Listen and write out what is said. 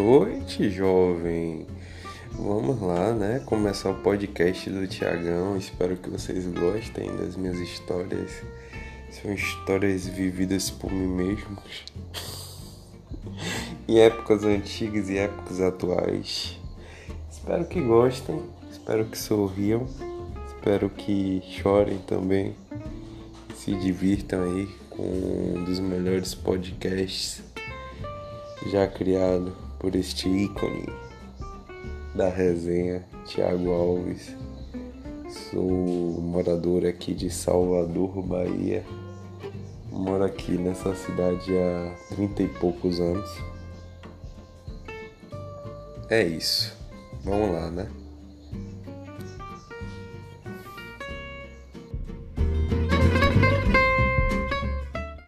noite, jovem. Vamos lá, né? Começar o podcast do Tiagão. Espero que vocês gostem das minhas histórias. São histórias vividas por mim mesmo. em épocas antigas e épocas atuais. Espero que gostem, espero que sorriam, espero que chorem também. Se divirtam aí com um dos melhores podcasts já criado por este ícone da resenha, Tiago Alves. Sou morador aqui de Salvador, Bahia. Moro aqui nessa cidade há trinta e poucos anos. É isso. Vamos lá, né?